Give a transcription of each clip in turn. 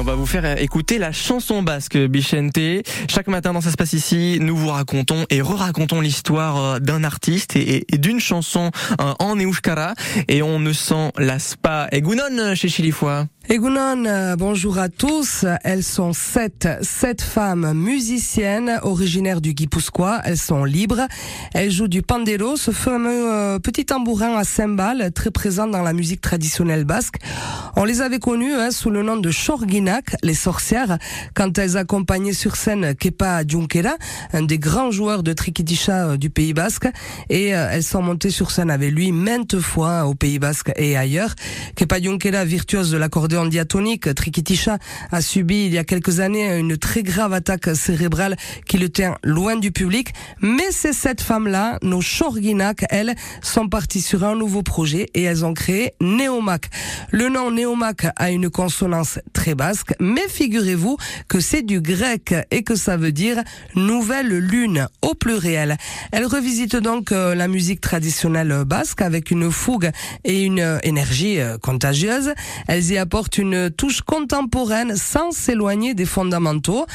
on va vous faire écouter la chanson basque Bichente. Chaque matin dans Ça se passe ici, nous vous racontons et re-racontons l'histoire euh, d'un artiste et, d'une chanson euh, en euskara et on ne s'en lasse pas. Egunon chez Chilifois. Egunon, euh, bonjour à tous. Elles sont sept, sept femmes musiciennes originaires du Guipuscoa. Elles sont libres. Elles jouent du pandero, ce fameux petit tambourin à cymbales très présent dans la musique traditionnelle basque. On les avait connues hein, sous le nom de Chorguinac, les sorcières, quand elles accompagnaient sur scène Kepa Junquera, un des grands joueurs de trikitisha euh, du Pays Basque, et euh, elles sont montées sur scène avec lui maintes fois au Pays Basque et ailleurs. Kepa Junquera, virtuose de l'accordéon diatonique, trikitisha, a subi il y a quelques années une très grave attaque cérébrale qui le tient loin du public, mais ces sept femmes-là, nos Chorguinac, elles, sont parties sur un nouveau projet et elles ont créé Neomac. Le nom Neomac a une consonance très basque, mais figurez-vous que c'est du grec et que ça veut dire nouvelle lune au pluriel. Elle revisite donc euh, la musique traditionnelle basque avec une fougue et une euh, énergie euh, contagieuse. Elles y apportent une touche contemporaine sans s'éloigner des fondamentaux.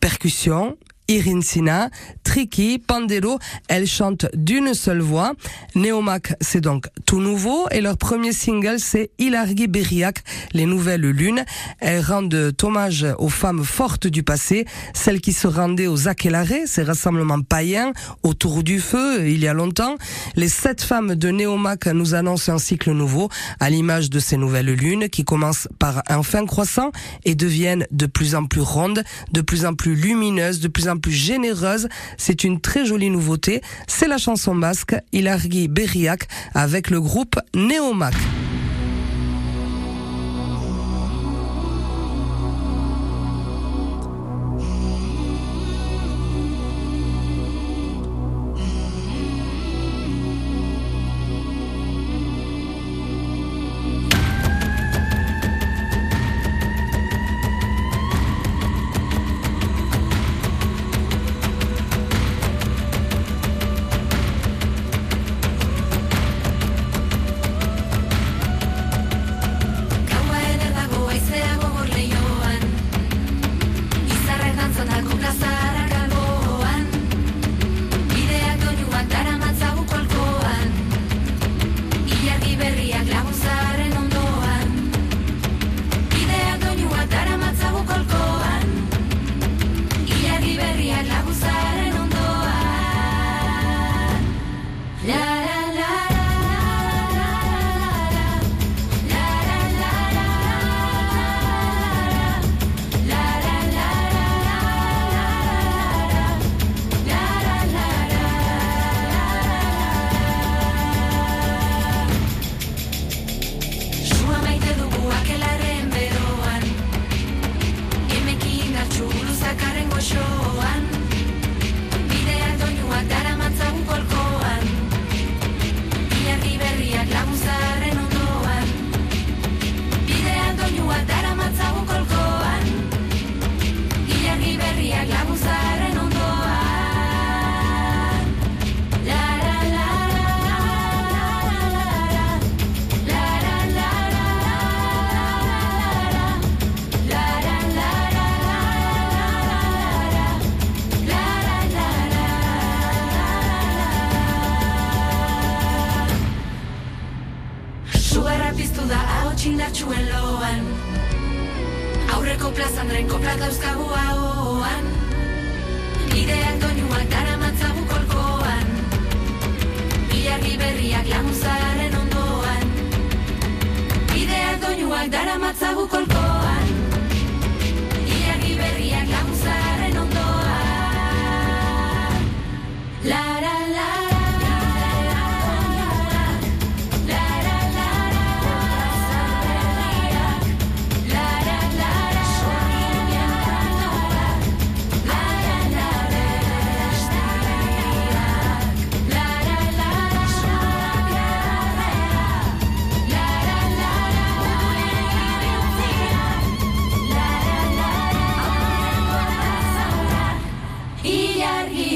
Percussion, Irinsina, Triki, Pandelo, elles chantent d'une seule voix. Neomac, c'est donc tout nouveau et leur premier single, c'est Ilargi Beriak, les nouvelles lunes. Elles rendent hommage aux femmes fortes du passé, celles qui se rendaient aux Aquelarre, ces rassemblements païens, autour du feu, il y a longtemps. Les sept femmes de Neomac nous annoncent un cycle nouveau, à l'image de ces nouvelles lunes qui commencent par un fin croissant et deviennent de plus en plus rondes, de plus en plus lumineuses, de plus en plus généreuse. C'est une très jolie nouveauté. C'est la chanson basque Ilargi Berriak avec le groupe Neomac. batxuen loan. Aurreko plazan renko plata euskabu hauan Ideen larguísimo.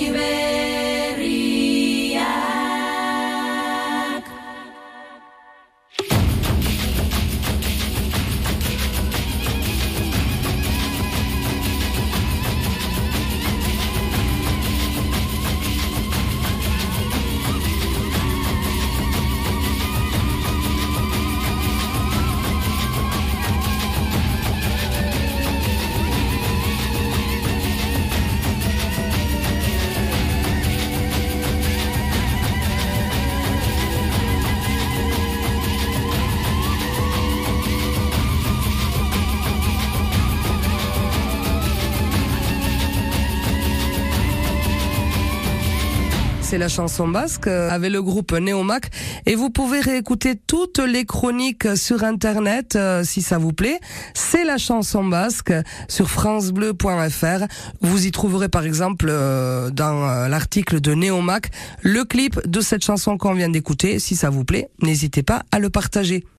C'est la chanson basque avec le groupe Neomac et vous pouvez réécouter toutes les chroniques sur internet si ça vous plaît. C'est la chanson basque sur francebleu.fr. Vous y trouverez par exemple dans l'article de Neomac le clip de cette chanson qu'on vient d'écouter. Si ça vous plaît, n'hésitez pas à le partager.